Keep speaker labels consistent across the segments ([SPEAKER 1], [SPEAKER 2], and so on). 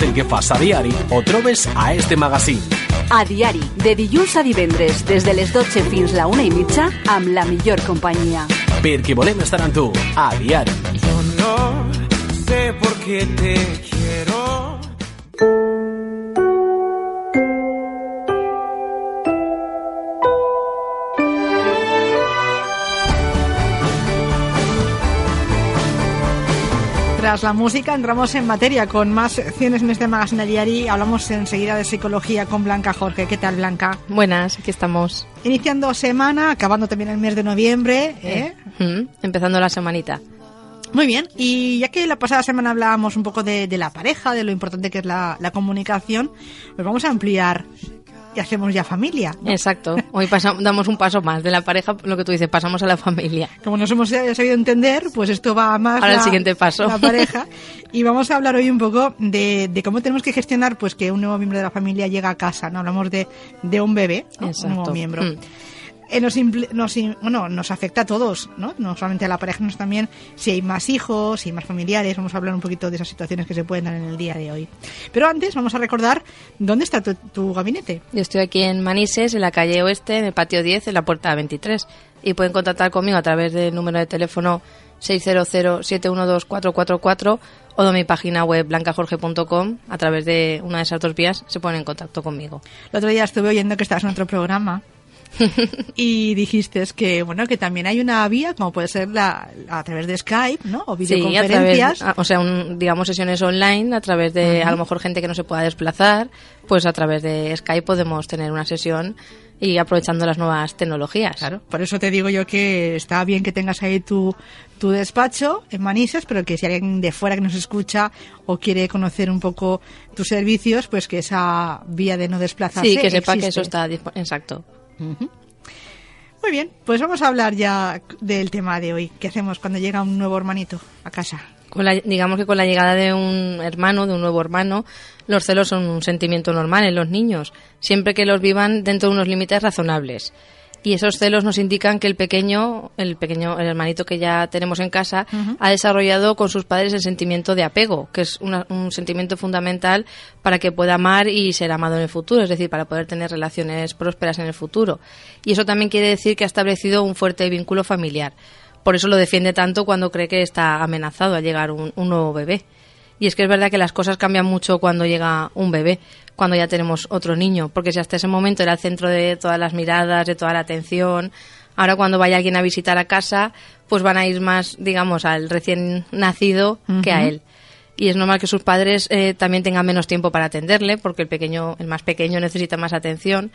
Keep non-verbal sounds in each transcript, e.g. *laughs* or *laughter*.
[SPEAKER 1] tot el que fas a diari ho trobes a este magazín.
[SPEAKER 2] A diari, de dilluns a divendres, des de les 12 fins la una i mitja, amb la millor companyia.
[SPEAKER 1] Perquè volem estar amb tu, a diari.
[SPEAKER 3] Yo no sé por qué te quiero.
[SPEAKER 4] Tras la música entramos en materia con más secciones en este magazine diario. Hablamos enseguida de psicología con Blanca Jorge. ¿Qué tal, Blanca?
[SPEAKER 5] Buenas, aquí estamos.
[SPEAKER 4] Iniciando semana, acabando también el mes de noviembre. ¿eh?
[SPEAKER 5] Mm, empezando la semanita.
[SPEAKER 4] Muy bien, y ya que la pasada semana hablábamos un poco de, de la pareja, de lo importante que es la, la comunicación, pues vamos a ampliar y hacemos ya familia. ¿no?
[SPEAKER 5] Exacto. Hoy pasa- damos un paso más de la pareja, lo que tú dices, pasamos a la familia.
[SPEAKER 4] Como nos hemos ya sabido entender, pues esto va más
[SPEAKER 5] Ahora el
[SPEAKER 4] la-
[SPEAKER 5] siguiente paso.
[SPEAKER 4] la pareja. Y vamos a hablar hoy un poco de, de cómo tenemos que gestionar pues que un nuevo miembro de la familia llega a casa. No hablamos de, de un bebé, ¿no? un nuevo miembro.
[SPEAKER 5] Mm.
[SPEAKER 4] Eh, nos, nos, bueno, nos afecta a todos, ¿no? No solamente a la pareja, sino también si hay más hijos, si hay más familiares. Vamos a hablar un poquito de esas situaciones que se pueden dar en el día de hoy. Pero antes vamos a recordar dónde está tu, tu gabinete.
[SPEAKER 5] Yo estoy aquí en Manises, en la calle Oeste, en el patio 10, en la puerta 23. Y pueden contactar conmigo a través del número de teléfono 600-712-444 o de mi página web blancajorge.com. A través de una de esas dos vías se ponen en contacto conmigo.
[SPEAKER 4] El otro día estuve oyendo que estabas en otro programa *laughs* y dijiste que bueno que también hay una vía como puede ser la a través de Skype, ¿no? O
[SPEAKER 5] Sí, a
[SPEAKER 4] videoconferencias.
[SPEAKER 5] través, a- o sea, un- digamos sesiones online a través de a lo mejor gente que no se pueda desplazar, pues a través de Skype podemos tener una sesión y aprovechando las nuevas tecnologías.
[SPEAKER 4] Claro, por eso te digo yo que está bien que tengas ahí tu, tu despacho en Manises, pero que si alguien de fuera que nos escucha o quiere conocer un poco tus servicios, pues que esa vía de no desplazarse
[SPEAKER 5] Sí, que sepa que eso está
[SPEAKER 4] Muy bien, pues vamos a hablar ya del tema de hoy. ¿Qué hacemos cuando llega un nuevo hermanito a casa?
[SPEAKER 5] Con la- digamos que con la llegada de un hermano, de un nuevo hermano, los celos son un sentimiento normal en los niños, siempre que los vivan dentro de unos límites razonables. Y esos celos nos indican que el pequeño, el pequeño, el hermanito que ya tenemos en casa, ha desarrollado con sus padres el sentimiento de apego, que es una- un sentimiento fundamental para que pueda amar y ser amado en el futuro, es decir, para poder tener relaciones prósperas en el futuro. Y eso también quiere decir que ha establecido un fuerte vínculo familiar. Por eso lo defiende tanto cuando cree que está amenazado al llegar un, un nuevo bebé. Y es que es verdad que las cosas cambian mucho cuando llega un bebé, cuando ya tenemos otro niño, porque si hasta ese momento era el centro de todas las miradas, de toda la atención, ahora cuando vaya alguien a visitar a casa, pues van a ir más, digamos, al recién nacido que a él. Y es normal que sus padres eh, también tengan menos tiempo para atenderle, porque el pequeño, el más pequeño necesita más atención.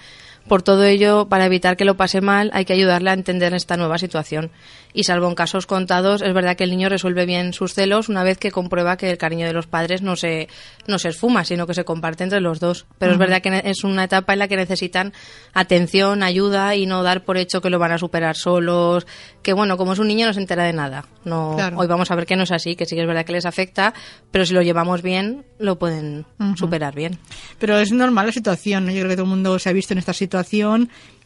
[SPEAKER 5] Por todo ello, para evitar que lo pase mal, hay que ayudarle a entender esta nueva situación. Y salvo en casos contados, es verdad que el niño resuelve bien sus celos una vez que comprueba que el cariño de los padres no se, no se esfuma, sino que se comparte entre los dos. Pero es verdad que es una etapa en la que necesitan atención, ayuda y no dar por hecho que lo van a superar solos. Que bueno, como es un niño no se entera de nada. No,
[SPEAKER 4] Claro.
[SPEAKER 5] Hoy vamos a ver que no es así, que sí que es verdad que les afecta, pero si lo llevamos bien, lo pueden superar bien.
[SPEAKER 4] Pero es normal la situación, ¿no? Yo creo que todo el mundo se ha visto en esta situación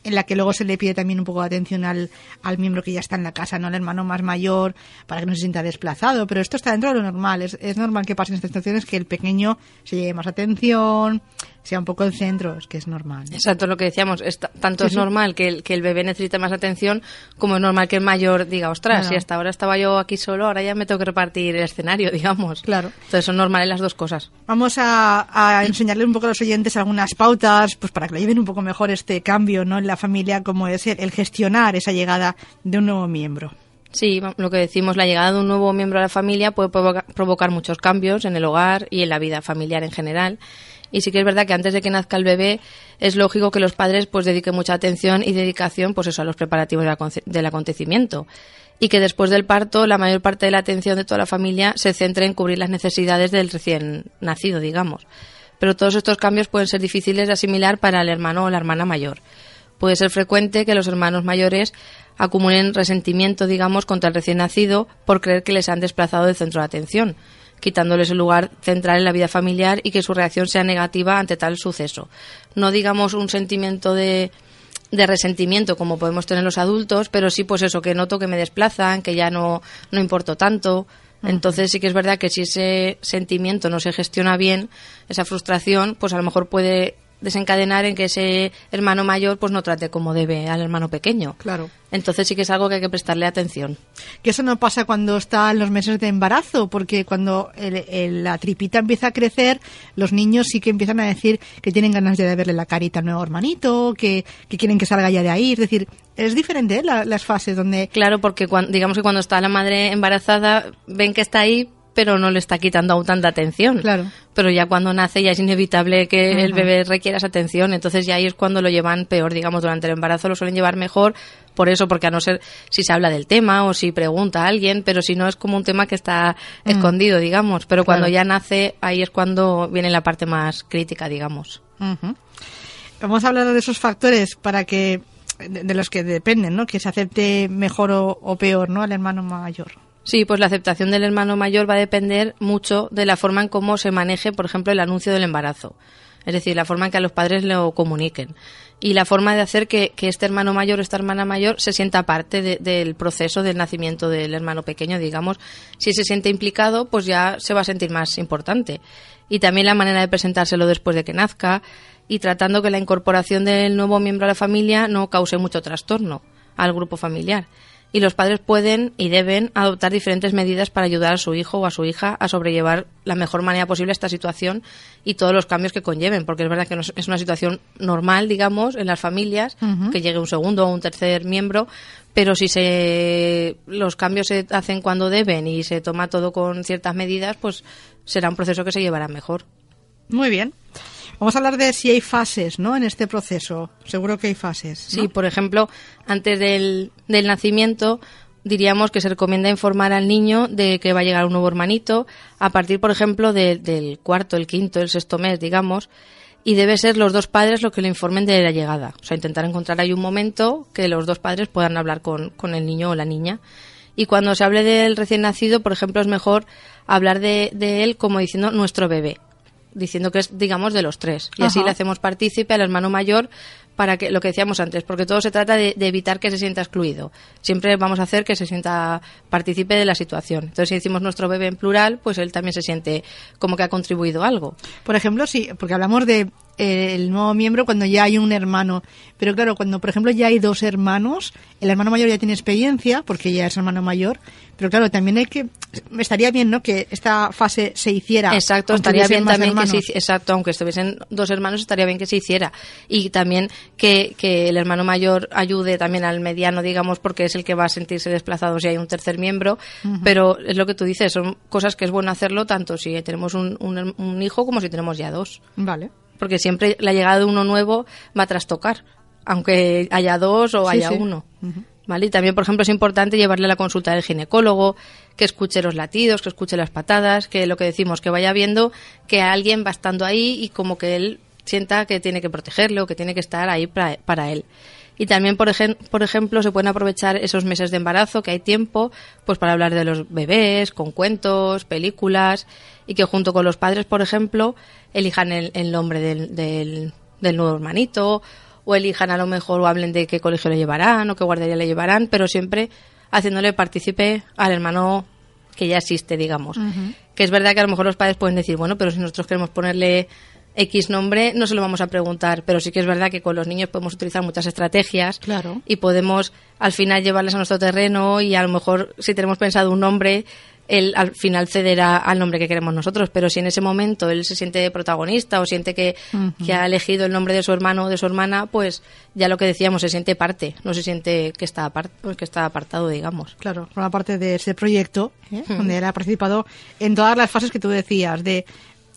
[SPEAKER 4] en la que luego se le pide también un poco de atención al, al miembro que ya está en la casa, ¿no? Al hermano más mayor, para que no se sienta desplazado. Pero esto está dentro de lo normal. Es, es normal que pasen estas situaciones que el pequeño se lleve más atención, sea un poco el centro. Es que es normal. ¿no?
[SPEAKER 5] Exacto, lo que decíamos, es ta- tanto es normal que el, que el bebé necesite más atención como es normal que el mayor diga, ostras,
[SPEAKER 4] Claro.
[SPEAKER 5] si hasta ahora estaba yo aquí solo, ahora ya me tengo que repartir el escenario, *laughs* digamos.
[SPEAKER 4] Claro.
[SPEAKER 5] Entonces son normales las dos cosas.
[SPEAKER 4] Vamos a, a enseñarle un poco a los oyentes algunas pautas, pues para que lo lleven un poco mejor este cambio, ¿no? En la familia, como es el, el gestionar esa llegada de un nuevo miembro.
[SPEAKER 5] Sí, lo que decimos, la llegada de un nuevo miembro a la familia puede provoca- provocar muchos cambios en el hogar y en la vida familiar en general. Y sí que es verdad que antes de que nazca el bebé es lógico que los padres pues dediquen mucha atención y dedicación pues eso a los preparativos del aconte- del acontecimiento. Y que después del parto la mayor parte de la atención de toda la familia se centre en cubrir las necesidades del recién nacido, digamos. Pero todos estos cambios pueden ser difíciles de asimilar para el hermano o la hermana mayor puede ser frecuente que los hermanos mayores acumulen resentimiento, digamos, contra el recién nacido por creer que les han desplazado del centro de atención, quitándoles el lugar central en la vida familiar y que su reacción sea negativa ante tal suceso. No digamos un sentimiento de, de resentimiento como podemos tener los adultos, pero sí pues eso, que noto que me desplazan, que ya no, no importo tanto. Entonces sí que es verdad que si ese sentimiento no se gestiona bien, esa frustración, pues a lo mejor puede desencadenar en que ese hermano mayor pues no trate como debe al hermano pequeño.
[SPEAKER 4] Claro.
[SPEAKER 5] Entonces sí que es algo que hay que prestarle atención.
[SPEAKER 4] Que eso no pasa cuando está en los meses de embarazo, porque cuando el- el- la tripita empieza a crecer, los niños sí que empiezan a decir que tienen ganas ya de verle la carita al nuevo hermanito, que, que quieren que salga ya de ahí. Es decir, es diferente ¿eh? la- las fases donde...
[SPEAKER 5] Claro, porque digamos que cuando está la madre embarazada ven que está ahí, pero no le está quitando aún tanta atención.
[SPEAKER 4] Claro.
[SPEAKER 5] Pero ya cuando nace ya es inevitable que el bebé requiera esa atención. Entonces ya ahí es cuando lo llevan peor, digamos, durante el embarazo lo suelen llevar mejor. Por eso, porque a no ser si se habla del tema o si pregunta a alguien, pero si no es como un tema que está
[SPEAKER 4] Mm.
[SPEAKER 5] escondido, digamos. Pero cuando
[SPEAKER 4] Claro.
[SPEAKER 5] ya nace, ahí es cuando viene la parte más crítica, digamos.
[SPEAKER 4] Ujú. Vamos a hablar de esos factores para que de, de los que dependen, ¿no? Que se acepte mejor o, o peor, ¿no? Al hermano mayor.
[SPEAKER 5] Sí, pues la aceptación del hermano mayor va a depender mucho de la forma en cómo se maneje, por ejemplo, el anuncio del embarazo. Es decir, la forma en que a los padres lo comuniquen. Y la forma de hacer que, este hermano mayor o esta hermana mayor se sienta parte de- del proceso del nacimiento del hermano pequeño, digamos. Si se siente implicado, pues ya se va a sentir más importante. Y también la manera de presentárselo después de que nazca y tratando que la incorporación del nuevo miembro a la familia no cause mucho trastorno al grupo familiar y los padres pueden y deben adoptar diferentes medidas para ayudar a su hijo o a su hija a sobrellevar la mejor manera posible esta situación y todos los cambios que conlleven, porque es verdad que no es una situación normal, digamos, en las familias, que llegue un segundo o un tercer miembro, pero si se los cambios se hacen cuando deben y se toma todo con ciertas medidas, pues será un proceso que se llevará mejor.
[SPEAKER 4] Muy bien. Vamos a hablar de si hay fases, ¿no? En este proceso. Seguro que hay fases.
[SPEAKER 5] Sí, por ejemplo, antes del, del nacimiento diríamos que se recomienda informar al niño de que va a llegar un nuevo hermanito a partir, por ejemplo, de- del cuarto, el quinto, el sexto mes, digamos, y debe ser los dos padres los que le informen de la llegada. O sea, intentar encontrar ahí un momento que los dos padres puedan hablar con, con el niño o la niña. Y cuando se hable del recién nacido, por ejemplo, es mejor hablar de, de él como diciendo nuestro bebé, diciendo que es, digamos, de los tres. Y así le hacemos partícipe al hermano mayor para que, lo que decíamos antes, porque todo se trata de, de evitar que se sienta excluido. Siempre vamos a hacer que se sienta partícipe de la situación. Entonces, si decimos nuestro bebé en plural, pues él también se siente como que ha contribuido algo.
[SPEAKER 4] Por ejemplo, sí, porque hablamos de el nuevo miembro cuando ya hay un hermano. Pero claro, cuando por ejemplo ya hay dos hermanos, el hermano mayor ya tiene experiencia, porque ya es hermano mayor. Pero claro, también hay que. Estaría bien, ¿no? Que esta fase se hiciera.
[SPEAKER 5] Exacto, estaría bien también que se exacto, aunque estuviesen dos hermanos, estaría bien que se hiciera. Y también que, que el hermano mayor ayude también al mediano, digamos, porque es el que va a sentirse desplazado si hay un tercer miembro. Pero es lo que tú dices, son cosas que es bueno hacerlo tanto si tenemos un, un- un hijo como si tenemos ya dos.
[SPEAKER 4] Vale.
[SPEAKER 5] Porque siempre la llegada de uno nuevo va a trastocar, aunque haya dos o
[SPEAKER 4] Sí,
[SPEAKER 5] haya
[SPEAKER 4] sí.
[SPEAKER 5] uno. ¿Vale? Y también, por ejemplo, es importante llevarle a la consulta del ginecólogo, que escuche los latidos, que escuche las patadas, que lo que decimos, que vaya viendo que alguien va estando ahí y como que él sienta que tiene que protegerle o que tiene que estar ahí para, para él. Y también, por, ejem- por ejemplo, se pueden aprovechar esos meses de embarazo, que hay tiempo, pues para hablar de los bebés, con cuentos, películas, y que junto con los padres, por ejemplo, elijan el, el nombre del, del, del nuevo hermanito, o elijan a lo mejor o hablen de qué colegio le llevarán o qué guardería le llevarán, pero siempre haciéndole partícipe al hermano que ya existe, digamos. Que es verdad que a lo mejor los padres pueden decir, bueno, pero si nosotros queremos ponerle X nombre, no se lo vamos a preguntar, pero sí que es verdad que con los niños podemos utilizar muchas estrategias
[SPEAKER 4] Claro.
[SPEAKER 5] y podemos al final llevarles a nuestro terreno y a lo mejor si tenemos pensado un nombre, él al final cederá al nombre que queremos nosotros, pero si en ese momento él se siente protagonista o siente que, que ha elegido el nombre de su hermano o de su hermana, pues ya lo que decíamos, se siente parte, no se siente que está, apart- pues que está apartado, digamos.
[SPEAKER 4] Claro, forma parte de ese proyecto, ¿eh? donde él ha participado en todas las fases que tú decías, de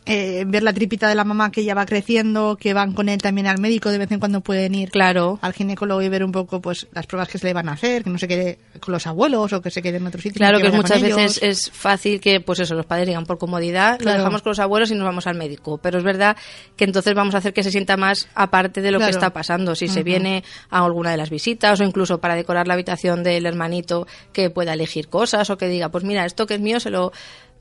[SPEAKER 4] eh, ver la tripita de la mamá que ya va creciendo, que van con él también al médico, de vez en cuando pueden ir
[SPEAKER 5] Claro.
[SPEAKER 4] al ginecólogo y ver un poco pues las pruebas que se le van a hacer, que no se quede con los abuelos o que se quede en otro sitio.
[SPEAKER 5] Claro que muchas veces es fácil que, pues eso, los padres digan por comodidad,
[SPEAKER 4] Claro.
[SPEAKER 5] lo dejamos con los abuelos y nos vamos al médico. Pero es verdad que entonces vamos a hacer que se sienta más aparte de lo
[SPEAKER 4] Claro.
[SPEAKER 5] que está pasando. Si se viene a alguna de las visitas o incluso para decorar la habitación del hermanito que pueda elegir cosas o que diga, pues mira, esto que es mío se lo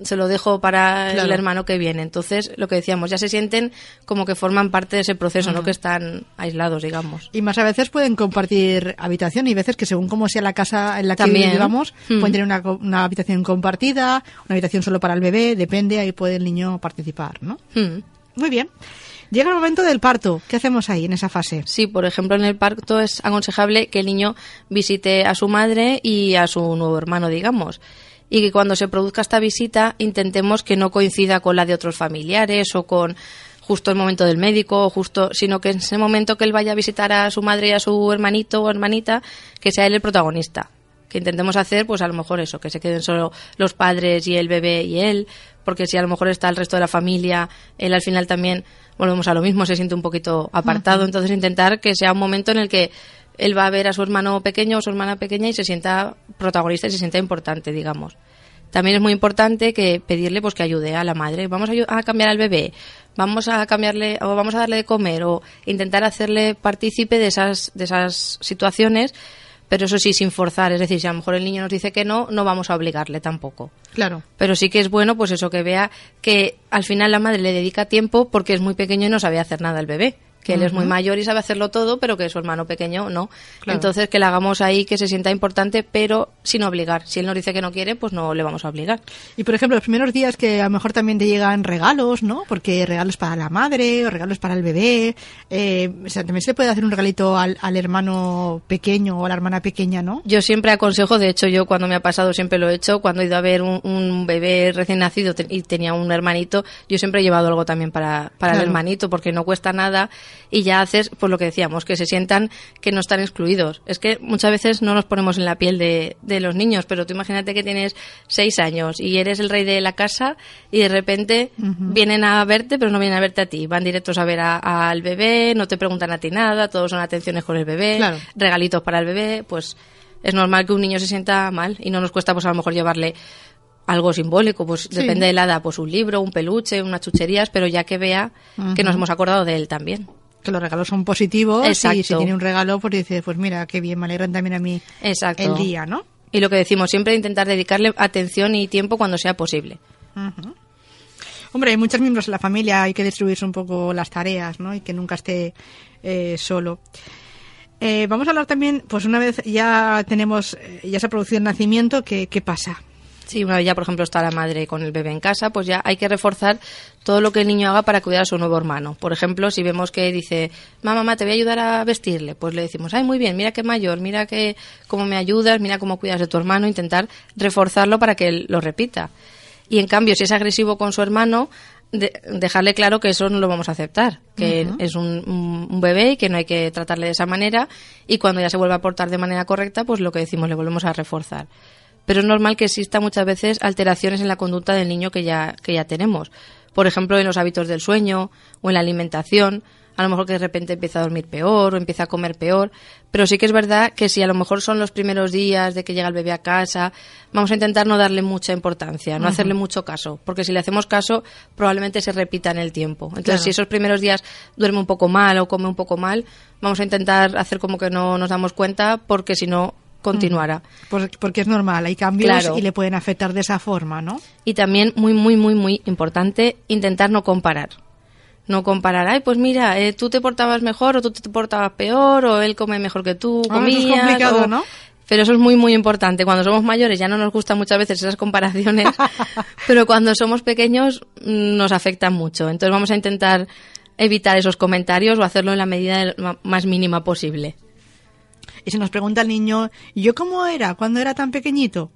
[SPEAKER 5] se lo dejo para el hermano que viene. Entonces, lo que decíamos, ya se sienten como que forman parte de ese proceso, no que están aislados, digamos.
[SPEAKER 4] Y más a veces pueden compartir habitación y veces que según cómo sea la casa en la que vivamos,
[SPEAKER 5] Mm.
[SPEAKER 4] pueden tener una, una habitación compartida, una habitación solo para el bebé, depende, ahí puede el niño participar, ¿no?
[SPEAKER 5] Hmm.
[SPEAKER 4] Muy bien. Llega el momento del parto. ¿Qué hacemos ahí en esa fase?
[SPEAKER 5] Sí, por ejemplo, en el parto es aconsejable que el niño visite a su madre y a su nuevo hermano, digamos. Y que cuando se produzca esta visita intentemos que no coincida con la de otros familiares o con justo el momento del médico, o justo, sino que en ese momento que él vaya a visitar a su madre y a su hermanito o hermanita, que sea él el protagonista. Que intentemos hacer, pues a lo mejor eso, que se queden solo los padres y el bebé y él, porque si a lo mejor está el resto de la familia, él al final también, volvemos a lo mismo, se siente un poquito apartado. Entonces intentar que sea un momento en el que él va a ver a su hermano pequeño o su hermana pequeña y se sienta protagonista y se sienta importante, digamos. También es muy importante que pedirle pues que ayude a la madre. Vamos a, cambiar al bebé, vamos a cambiarle o vamos a darle de comer o intentar hacerle partícipe de esas de esas situaciones, pero eso sí sin forzar, es decir, si a lo mejor el niño nos dice que no, no vamos a obligarle tampoco.
[SPEAKER 4] Claro.
[SPEAKER 5] Pero sí que es bueno, pues eso, que vea que al final la madre le dedica tiempo porque es muy pequeño y no sabe hacer nada el bebé. Que él es muy mayor y sabe hacerlo todo, pero que su hermano pequeño no.
[SPEAKER 4] Claro.
[SPEAKER 5] Entonces, que le hagamos ahí que se sienta importante, pero sin obligar. Si él nos dice que no quiere, pues no le vamos a obligar.
[SPEAKER 4] Y por ejemplo, los primeros días que a lo mejor también te llegan regalos, ¿no? Porque regalos para la madre o regalos para el bebé. Eh, o sea, también se puede hacer un regalito al, al hermano pequeño o a la hermana pequeña, ¿no?
[SPEAKER 5] Yo siempre aconsejo, de hecho yo cuando me ha pasado siempre lo he hecho, cuando he ido a ver un, un bebé recién nacido y tenía un hermanito, yo siempre he llevado algo también para, para el hermanito porque no cuesta nada y ya haces, pues lo que decíamos, que se sientan que no están excluidos. Es que muchas veces no nos ponemos en la piel de, de los niños, pero tú imagínate que tienes seis años y eres el rey de la casa y de repente vienen a verte, pero no vienen a verte a ti, van directos a ver a- al bebé, no te preguntan a ti nada, todos son atenciones con el bebé,
[SPEAKER 4] Claro.
[SPEAKER 5] regalitos para el bebé, pues es normal que un niño se sienta mal y no nos cuesta pues a lo mejor llevarle algo simbólico, pues depende de la edad, pues un libro, un peluche, unas chucherías, pero ya que vea que nos hemos acordado de él también.
[SPEAKER 4] Que los regalos son positivos y si tiene un regalo, pues dice, pues mira, qué bien, me alegran también a mí
[SPEAKER 5] Exacto.
[SPEAKER 4] el día, ¿no?
[SPEAKER 5] Y lo que decimos, siempre intentar dedicarle atención y tiempo cuando sea posible.
[SPEAKER 4] Hombre, hay muchos miembros en la familia, hay que distribuirse un poco las tareas, ¿no? Y que nunca esté eh, solo. Eh, vamos a hablar también, pues una vez ya tenemos, eh, ya se ha producido el nacimiento, ¿qué, qué pasa?
[SPEAKER 5] Si una vez ya, por ejemplo, está la madre con el bebé en casa, pues ya hay que reforzar todo lo que el niño haga para cuidar a su nuevo hermano. Por ejemplo, si vemos que dice, mamá, mamá, te voy a ayudar a vestirle, pues le decimos, ay, muy bien, mira qué mayor, mira que cómo me ayudas, mira cómo cuidas de tu hermano, intentar reforzarlo para que él lo repita. Y en cambio, si es agresivo con su hermano, de- dejarle claro que eso no lo vamos a aceptar, que es un, un- un bebé y que no hay que tratarle de esa manera y cuando ya se vuelva a portar de manera correcta, pues lo que decimos le volvemos a reforzar. Pero es normal que exista muchas veces alteraciones en la conducta del niño que ya, que ya tenemos. Por ejemplo, en los hábitos del sueño o en la alimentación. A lo mejor que de repente empieza a dormir peor o empieza a comer peor. Pero sí que es verdad que si a lo mejor son los primeros días de que llega el bebé a casa, vamos a intentar no darle mucha importancia, no hacerle mucho caso. Porque si le hacemos caso, probablemente se repita en el tiempo. Entonces,
[SPEAKER 4] Claro.
[SPEAKER 5] si esos primeros días duerme un poco mal o come un poco mal, vamos a intentar hacer como que no nos damos cuenta porque si no, continuará.
[SPEAKER 4] Pues porque es normal, hay cambios
[SPEAKER 5] Claro.
[SPEAKER 4] y le pueden afectar de esa forma, ¿no?
[SPEAKER 5] Y también, muy, muy, muy, muy importante, intentar no comparar. No comparar, ay, pues mira, eh, tú te portabas mejor o tú te portabas peor o él come mejor que tú,
[SPEAKER 4] Ah, eso es
[SPEAKER 5] comías.
[SPEAKER 4] complicado,
[SPEAKER 5] o-
[SPEAKER 4] ¿no?
[SPEAKER 5] Pero eso es muy, muy importante. Cuando somos mayores ya no nos gustan muchas veces esas comparaciones, *laughs* pero cuando somos pequeños mm, nos afectan mucho. Entonces vamos a intentar evitar esos comentarios o hacerlo en la medida más mínima posible.
[SPEAKER 4] Y si nos pregunta el niño, ¿y yo cómo era cuando era tan pequeñito?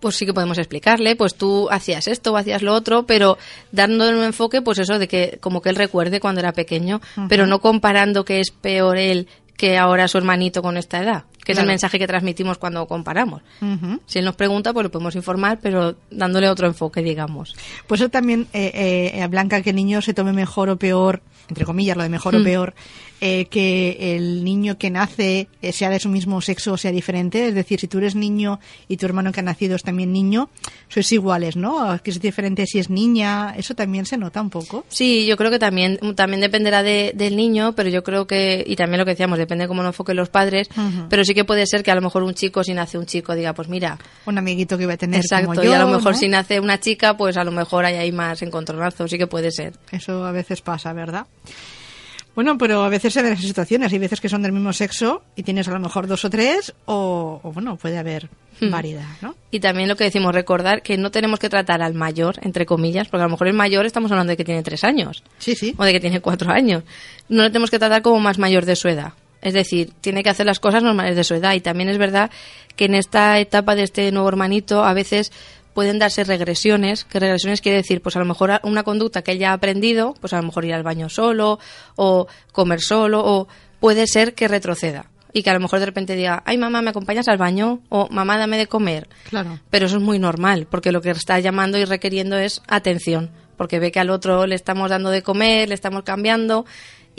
[SPEAKER 5] pues sí que podemos explicarle, pues tú hacías esto o hacías lo otro, pero dándole un enfoque, pues eso de que como que él recuerde cuando era pequeño, pero no comparando que es peor él que ahora su hermanito con esta edad, que es el mensaje que transmitimos cuando comparamos. Si él nos pregunta, pues le podemos informar, pero dándole otro enfoque, digamos.
[SPEAKER 4] Pues eso también, eh, eh, Blanca, que el niño se tome mejor o peor, entre comillas, lo de mejor o peor, eh, que el niño que nace eh, sea de su mismo sexo o sea diferente. Es decir, si tú eres niño y tu hermano que ha nacido es también niño, sois iguales, ¿no? Que es diferente si es niña, eso también se nota un poco.
[SPEAKER 5] Sí, yo creo que también, también dependerá de- del niño, pero yo creo que, y también lo que decíamos, depende de cómo lo enfoquen los padres, pero sí que que puede ser que a lo mejor un chico, si nace un chico, diga, pues mira,
[SPEAKER 4] Un amiguito que iba a tener
[SPEAKER 5] exacto,
[SPEAKER 4] como yo,
[SPEAKER 5] y a lo mejor
[SPEAKER 4] ¿no?
[SPEAKER 5] si nace una chica, pues a lo mejor hay ahí más encontronazos, sí que puede ser.
[SPEAKER 4] Eso a veces pasa, ¿verdad? Bueno, pero a veces se dan esas situaciones. Hay veces que son del mismo sexo y tienes a lo mejor dos o tres, o, o bueno, puede haber
[SPEAKER 5] Hmm.
[SPEAKER 4] variedad, ¿no?
[SPEAKER 5] Y también lo que decimos, recordar que no tenemos que tratar al mayor, entre comillas, porque a lo mejor el mayor estamos hablando de que tiene tres años.
[SPEAKER 4] Sí, sí.
[SPEAKER 5] o de que tiene cuatro años. No le tenemos que tratar como más mayor de su edad. Es decir, tiene que hacer las cosas normales de su edad. Y también es verdad que en esta etapa de este nuevo hermanito a veces pueden darse regresiones, que regresiones quiere decir, pues a lo mejor una conducta que él ya ha aprendido, pues a lo mejor ir al baño solo, o comer solo, o puede ser que retroceda. Y que a lo mejor de repente diga, ay mamá, ¿me acompañas al baño? O mamá, dame de comer.
[SPEAKER 4] Claro.
[SPEAKER 5] Pero eso es muy normal, porque lo que está llamando y requiriendo es atención, porque ve que al otro le estamos dando de comer, le estamos cambiando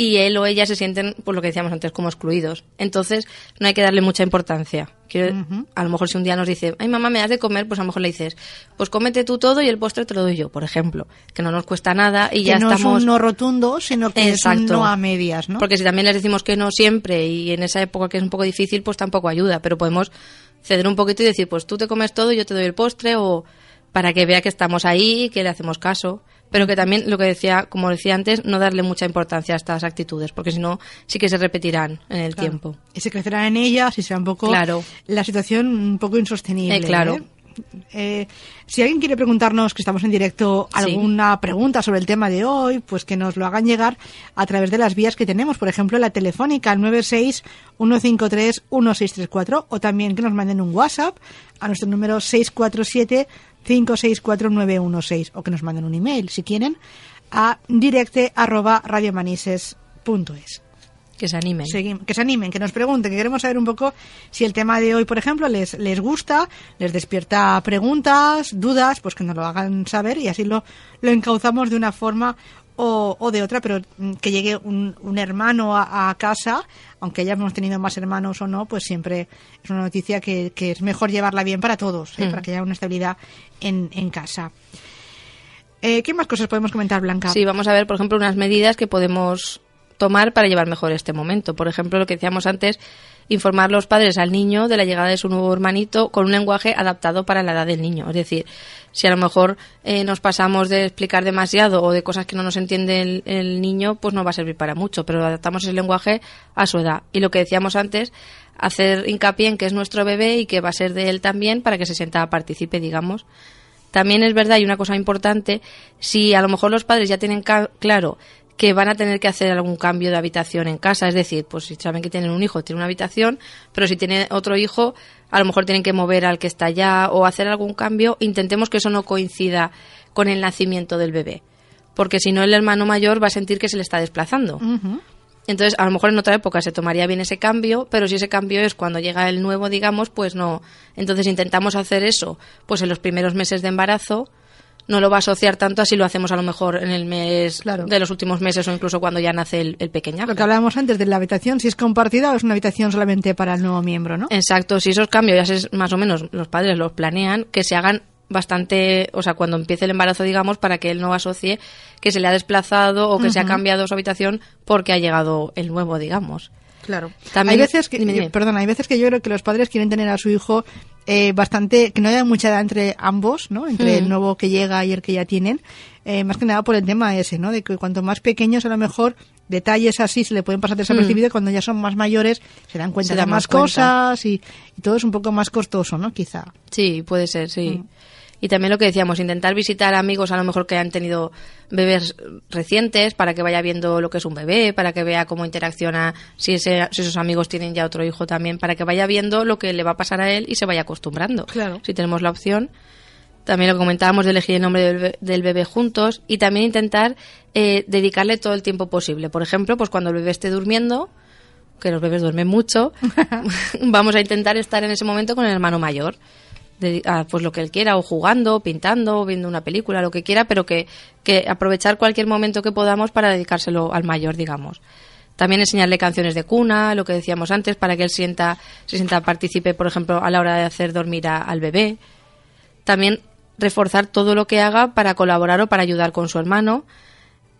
[SPEAKER 5] y él o ella se sienten, pues lo que decíamos antes, como excluidos. Entonces, no hay que darle mucha importancia. Quiero- A lo mejor si un día nos dice, ay mamá, me das de comer, pues a lo mejor le dices, pues cómete tú todo y el postre te lo doy yo, por ejemplo, que no nos cuesta nada y
[SPEAKER 4] que
[SPEAKER 5] ya
[SPEAKER 4] no
[SPEAKER 5] estamos...
[SPEAKER 4] es un no rotundo, sino que es un
[SPEAKER 5] Exacto.
[SPEAKER 4] no a medias, ¿no?
[SPEAKER 5] Porque si también les decimos que no siempre y en esa época que es un poco difícil, pues tampoco ayuda. Pero podemos ceder un poquito y decir, pues tú te comes todo y yo te doy el postre o para que vea que estamos ahí y que le hacemos caso. Pero que también, lo que decía, como decía antes, no darle mucha importancia a estas actitudes, porque si no, sí que se repetirán en el
[SPEAKER 4] Claro.
[SPEAKER 5] tiempo.
[SPEAKER 4] Y se crecerá en ellas y será un poco
[SPEAKER 5] Claro.
[SPEAKER 4] la situación un poco insostenible.
[SPEAKER 5] Eh, claro.
[SPEAKER 4] ¿eh? Eh, si alguien quiere preguntarnos, que estamos en directo,
[SPEAKER 5] Sí.
[SPEAKER 4] alguna pregunta sobre el tema de hoy, pues que nos lo hagan llegar a través de las vías que tenemos. Por ejemplo, la telefónica al 96-153-1634 o también que nos manden un WhatsApp a nuestro número 647-564-916 o que nos manden un email, si quieren, a directe arroba radiomanises.es.
[SPEAKER 5] Que se animen.
[SPEAKER 4] Que se animen, que nos pregunten, que queremos saber un poco si el tema de hoy, por ejemplo, les, les gusta, les despierta preguntas, dudas, pues que nos lo hagan saber y así lo, lo encauzamos de una forma o, o de otra, pero mm, que llegue un, un hermano a, a casa, aunque hayamos tenido más hermanos o no, pues siempre es una noticia que, que es mejor llevarla bien para todos, ¿eh?
[SPEAKER 5] Mm.
[SPEAKER 4] para que haya una estabilidad en, en casa. Eh, ¿Qué más cosas podemos comentar, Blanca?
[SPEAKER 5] Sí, vamos a ver, por ejemplo, unas medidas que podemos tomar para llevar mejor este momento. Por ejemplo, lo que decíamos antes, informar los padres al niño de la llegada de su nuevo hermanito con un lenguaje adaptado para la edad del niño. Es decir, si a lo mejor eh, nos pasamos de explicar demasiado o de cosas que no nos entiende el, niño, pues no va a servir para mucho, pero adaptamos el lenguaje a su edad. Y lo que decíamos antes, hacer hincapié en que es nuestro bebé y que va a ser de él también para que se sienta partícipe, digamos. También es verdad, y una cosa importante, si a lo mejor los padres ya tienen claro que van a tener que hacer algún cambio de habitación en casa, es decir, pues si saben que tienen un hijo, tienen una habitación, pero si tiene otro hijo, a lo mejor tienen que mover al que está allá o hacer algún cambio, intentemos que eso no coincida con el nacimiento del bebé, porque si no el hermano mayor va a sentir que se le está desplazando. Entonces, a lo mejor en otra época se tomaría bien ese cambio, pero si ese cambio es cuando llega el nuevo, digamos, pues no. Entonces intentamos hacer eso, pues en los primeros meses de embarazo, no lo va a asociar tanto así lo hacemos a lo mejor en el mes
[SPEAKER 4] Claro.
[SPEAKER 5] de los últimos meses o incluso cuando ya nace el, el pequeñajo.
[SPEAKER 4] Lo que hablábamos antes de la habitación, si es compartida o es una habitación solamente para el nuevo miembro, ¿no?
[SPEAKER 5] Exacto, si esos cambios ya se- más o menos los padres los planean, que se hagan bastante, o sea, cuando empiece el embarazo, digamos, para que él no asocie que se le ha desplazado o que se ha cambiado su habitación porque ha llegado el nuevo, digamos.
[SPEAKER 4] Claro.
[SPEAKER 5] También-
[SPEAKER 4] hay veces que,
[SPEAKER 5] dime, dime.
[SPEAKER 4] yo- perdona, hay veces que yo creo que los padres quieren tener a su hijo eh, bastante, que no haya mucha edad entre ambos, ¿no? Entre el
[SPEAKER 5] Mm.
[SPEAKER 4] nuevo que llega y el que ya tienen, eh, más que nada por el tema ese, ¿no? De que cuanto más pequeños a lo mejor detalles así se le pueden pasar desapercibidos, cuando ya son más mayores se dan cuenta
[SPEAKER 5] Mm.
[SPEAKER 4] De más cosas y, y todo es un poco más costoso, ¿no? Quizá.
[SPEAKER 5] Sí, puede ser, sí.
[SPEAKER 4] Mm.
[SPEAKER 5] Y también lo que decíamos, intentar visitar amigos a lo mejor que han tenido bebés recientes para que vaya viendo lo que es un bebé, para que vea cómo interacciona, si, ese- si esos amigos tienen ya otro hijo también, para que vaya viendo lo que le va a pasar a él y se vaya acostumbrando.
[SPEAKER 4] Claro.
[SPEAKER 5] Si tenemos la opción. También lo que comentábamos de elegir el nombre del bebé, del bebé juntos y también intentar eh, dedicarle todo el tiempo posible. Por ejemplo, pues cuando el bebé esté durmiendo, que los bebés duermen mucho, *laughs* *laughs* vamos a intentar estar en ese momento con el hermano mayor. Dedi- a, pues lo que él quiera, o jugando, pintando, viendo una película, lo que quiera, pero que, que aprovechar cualquier momento que podamos para dedicárselo al mayor, digamos. También enseñarle canciones de cuna, lo que decíamos antes, para que él sienta, se sienta partícipe, por ejemplo, a la hora de hacer dormir a- al bebé. También reforzar todo lo que haga para colaborar o para ayudar con su hermano.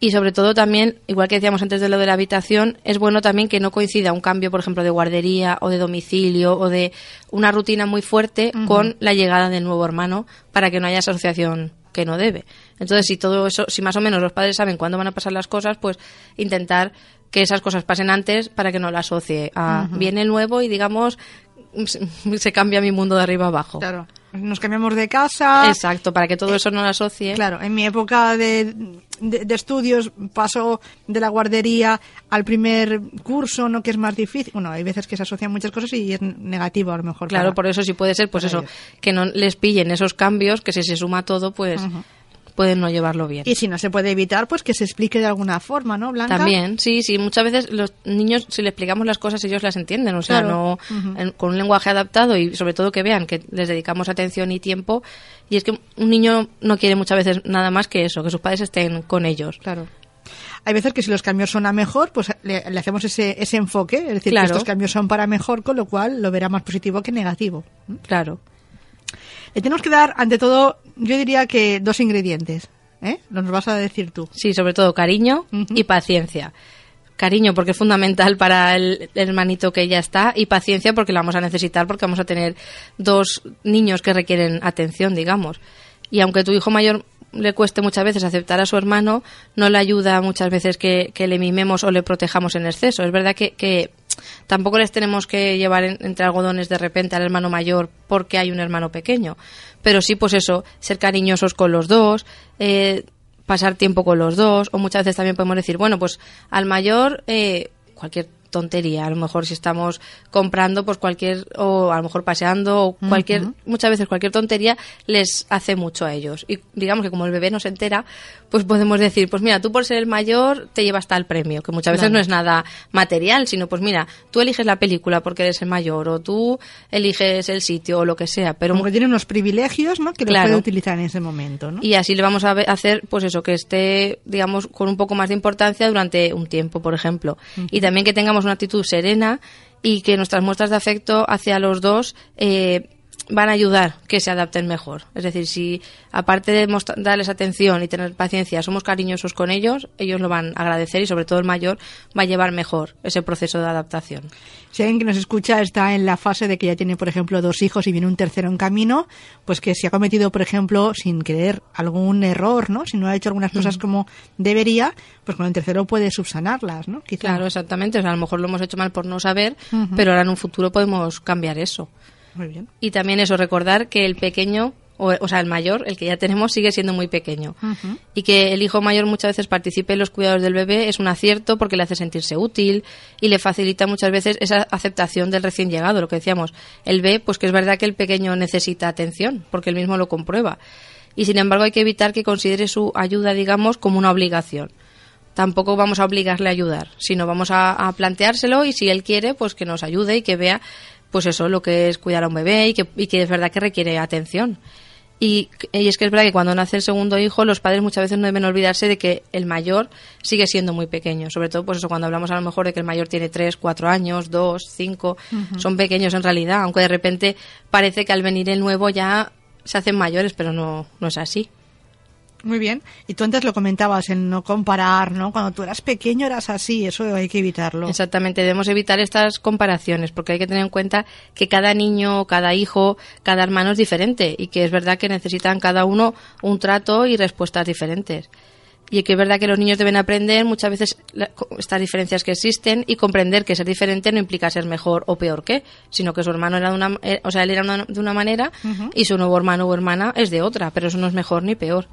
[SPEAKER 5] Y sobre todo también, igual que decíamos antes de lo de la habitación, es bueno también que no coincida un cambio, por ejemplo, de guardería o de domicilio o de una rutina muy fuerte con la llegada del nuevo hermano para que no haya asociación que no debe. Entonces, si todo eso, si más o menos los padres saben cuándo van a pasar las cosas, pues intentar que esas cosas pasen antes para que no la asocie a viene el nuevo y digamos *laughs* se cambia mi mundo de arriba abajo.
[SPEAKER 4] Claro. Nos cambiamos de casa.
[SPEAKER 5] Exacto, para que todo eso no lo asocie.
[SPEAKER 4] Claro, en mi época de, de, de estudios paso de la guardería al primer curso, ¿no? Que es más difícil. Bueno, hay veces que se asocian muchas cosas y es negativo a lo mejor.
[SPEAKER 5] Claro,
[SPEAKER 4] para-
[SPEAKER 5] por eso sí puede ser, pues eso,
[SPEAKER 4] ellos.
[SPEAKER 5] que no les pillen esos cambios, que si se suma todo, pues pueden no llevarlo bien.
[SPEAKER 4] Y si no se puede evitar, pues que se explique de alguna forma, ¿no, Blanca?
[SPEAKER 5] También, sí, sí. Muchas veces los niños, si les explicamos las cosas, ellos las entienden. O sea,
[SPEAKER 4] Claro.
[SPEAKER 5] no en- con un lenguaje adaptado y sobre todo que vean que les dedicamos atención y tiempo. Y es que un niño no quiere muchas veces nada más que eso, que sus padres estén con ellos.
[SPEAKER 4] Claro. Hay veces que si los cambios son a mejor, pues le, le hacemos ese, ese enfoque, es decir,
[SPEAKER 5] Claro.
[SPEAKER 4] que estos cambios son para mejor, con lo cual lo verá más positivo que negativo.
[SPEAKER 5] Claro.
[SPEAKER 4] Le tenemos que dar, ante todo, yo diría que dos ingredientes. ¿eh? Lo nos vas a decir tú.
[SPEAKER 5] Sí, sobre todo cariño y paciencia. Cariño porque es fundamental para el, el hermanito que ya está y paciencia porque la vamos a necesitar porque vamos a tener dos niños que requieren atención, digamos. Y aunque tu hijo mayor le cueste muchas veces aceptar a su hermano, no le ayuda muchas veces que, que le mimemos o le protejamos en exceso. Es verdad que, que tampoco les tenemos que llevar en- entre algodones de repente al hermano mayor porque hay un hermano pequeño. Pero sí, pues eso, ser cariñosos con los dos, eh, pasar tiempo con los dos, o muchas veces también podemos decir, bueno, pues al mayor eh, cualquier tontería, a lo mejor si estamos comprando, pues cualquier, o a lo mejor paseando, o cualquier, muchas veces cualquier tontería les hace mucho a ellos. Y digamos que como el bebé no se entera, pues podemos decir, pues mira, tú por ser el mayor te llevas tal premio, que muchas veces
[SPEAKER 4] Claro.
[SPEAKER 5] no es nada material, sino pues mira, tú eliges la película porque eres el mayor, o tú eliges el sitio, o lo que sea, pero
[SPEAKER 4] Como que tiene unos privilegios, ¿no? Que los puede utilizar en ese momento, ¿no?
[SPEAKER 5] y así le vamos a hacer, pues eso, que esté, digamos, con un poco más de importancia durante un tiempo, por ejemplo. Y también que tengamos una actitud serena y que nuestras muestras de afecto hacia los dos eh, van a ayudar que se adapten mejor. Es decir, si aparte de darles atención y tener paciencia, somos cariñosos con ellos, ellos lo van a agradecer y sobre todo el mayor va a llevar mejor ese proceso de adaptación.
[SPEAKER 4] Si alguien que nos escucha está en la fase de que ya tiene, por ejemplo, dos hijos y viene un tercero en camino, pues que si ha cometido, por ejemplo, sin querer algún error, ¿no? Si no ha hecho algunas cosas como debería, pues con el tercero puede subsanarlas, ¿no? Quizá.
[SPEAKER 5] Claro, exactamente. O sea, a lo mejor lo hemos hecho mal por no saber, pero ahora en un futuro podemos cambiar eso.
[SPEAKER 4] Muy bien.
[SPEAKER 5] Y también eso, recordar que el pequeño, o, o sea, el mayor, el que ya tenemos, sigue siendo muy pequeño. Y que el hijo mayor muchas veces participe en los cuidados del bebé es un acierto porque le hace sentirse útil y le facilita muchas veces esa aceptación del recién llegado, lo que decíamos. Él ve, pues que es verdad que el pequeño necesita atención, porque él mismo lo comprueba. Y sin embargo hay que evitar que considere su ayuda, digamos, como una obligación tampoco vamos a obligarle a ayudar, sino vamos a, a planteárselo y si él quiere, pues que nos ayude y que vea, pues eso, lo que es cuidar a un bebé y que, y que es verdad que requiere atención. Y, y es que es verdad que cuando nace el segundo hijo, los padres muchas veces no deben olvidarse de que el mayor sigue siendo muy pequeño. Sobre todo, pues eso, cuando hablamos a lo mejor de que el mayor tiene 3, 4 años, 2, 5, son pequeños en realidad, aunque de repente parece que al venir el nuevo ya se hacen mayores, pero no, no es así.
[SPEAKER 4] Muy bien. Y tú antes lo comentabas, en no comparar, ¿no? Cuando tú eras pequeño eras así, eso hay que evitarlo.
[SPEAKER 5] Exactamente, debemos evitar estas comparaciones porque hay que tener en cuenta que cada niño, cada hijo, cada hermano es diferente y que es verdad que necesitan cada uno un trato y respuestas diferentes. Y que es verdad que los niños deben aprender muchas veces estas diferencias que existen y comprender que ser diferente no implica ser mejor o peor que, sino que su hermano era de una, eh, o sea, él era una- de una manera y su nuevo hermano o hermana es de otra, pero eso no es mejor ni peor.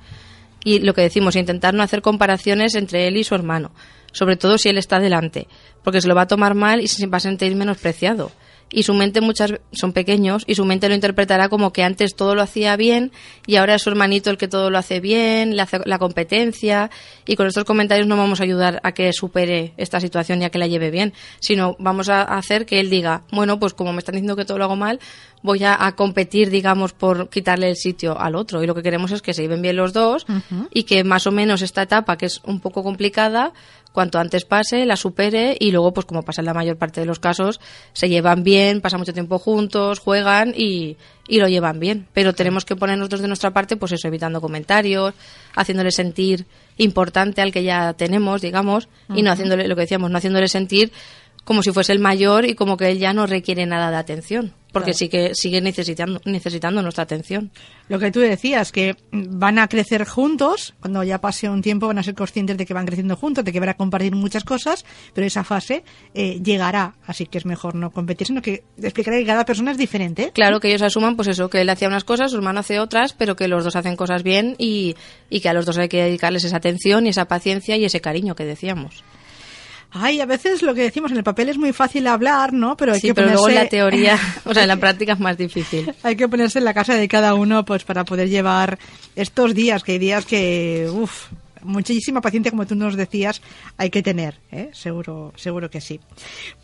[SPEAKER 5] Y lo que decimos, intentar no hacer comparaciones entre él y su hermano, sobre todo si él está delante, porque se lo va a tomar mal y se va a sentir menospreciado. Y su mente, muchas son pequeños, y su mente lo interpretará como que antes todo lo hacía bien y ahora es su hermanito el que todo lo hace bien, le hace la competencia. Y con estos comentarios no vamos a ayudar a que supere esta situación y a que la lleve bien, sino vamos a hacer que él diga, bueno, pues como me están diciendo que todo lo hago mal, voy a, a competir, digamos, por quitarle el sitio al otro. Y lo que queremos es que se lleven bien los dos y que más o menos esta etapa, que es un poco complicada, cuanto antes pase, la supere y luego, pues como pasa en la mayor parte de los casos, se llevan bien, pasan mucho tiempo juntos, juegan y, y lo llevan bien. Pero tenemos que poner nosotros de nuestra parte, pues eso, evitando comentarios, haciéndole sentir importante al que ya tenemos, digamos, y no haciéndole, lo que decíamos, no haciéndole sentir como si fuese el mayor y como que él ya no requiere nada de atención, porque sí que sigue necesitando, necesitando nuestra atención.
[SPEAKER 4] Lo que tú decías, que van a crecer juntos, cuando ya pase un tiempo van a ser conscientes de que van creciendo juntos, de que van a compartir muchas cosas, pero esa fase eh, llegará, así que es mejor no competir, sino que explicar que cada persona es diferente.
[SPEAKER 5] Claro, que ellos asuman, pues eso, que él hacía unas cosas, su hermano hace otras, pero que los dos hacen cosas bien y, y que a los dos hay que dedicarles esa atención y esa paciencia y ese cariño que decíamos.
[SPEAKER 4] Ay, a veces lo que decimos en el papel es muy fácil hablar, ¿no? Pero hay
[SPEAKER 5] Sí,
[SPEAKER 4] que
[SPEAKER 5] pero
[SPEAKER 4] ponerse...
[SPEAKER 5] luego en la teoría, *laughs* o sea, en la práctica es más difícil.
[SPEAKER 4] hay que ponerse en la casa de cada uno pues para poder llevar estos días, que hay días que, uff, muchísima paciencia, como tú nos decías, hay que tener, ¿eh? seguro, seguro que sí.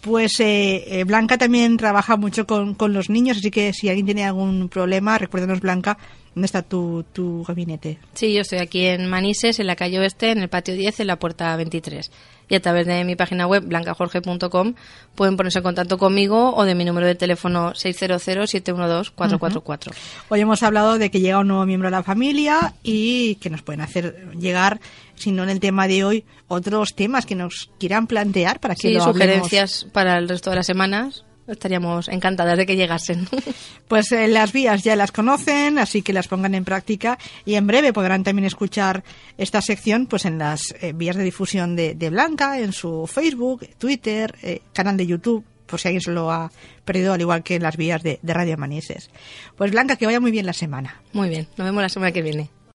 [SPEAKER 4] Pues eh, eh, Blanca también trabaja mucho con, con los niños, así que si alguien tiene algún problema, recuérdanos Blanca, ¿dónde está tu, tu gabinete?
[SPEAKER 5] Sí, yo estoy aquí en Manises, en la calle Oeste, en el patio 10, en la puerta 23. Y a través de mi página web, blancajorge.com, pueden ponerse en contacto conmigo o de mi número de teléfono 600-712-444.
[SPEAKER 4] Hoy hemos hablado de que llega un nuevo miembro a la familia y que nos pueden hacer llegar, si no en el tema de hoy, otros temas que nos quieran plantear para que
[SPEAKER 5] Sí,
[SPEAKER 4] lo hablemos.
[SPEAKER 5] sugerencias para el resto de las semanas. Estaríamos encantadas de que llegasen. *laughs*
[SPEAKER 4] Pues eh, las vías ya las conocen, así que las pongan en práctica y en breve podrán también escuchar esta sección pues en las eh, vías de difusión de, de Blanca, en su Facebook, Twitter, eh, canal de YouTube, por si alguien se lo ha perdido, al igual que en las vías de, de Radio Manises. Pues Blanca, que vaya muy bien la semana.
[SPEAKER 5] Muy bien, nos vemos la semana que viene.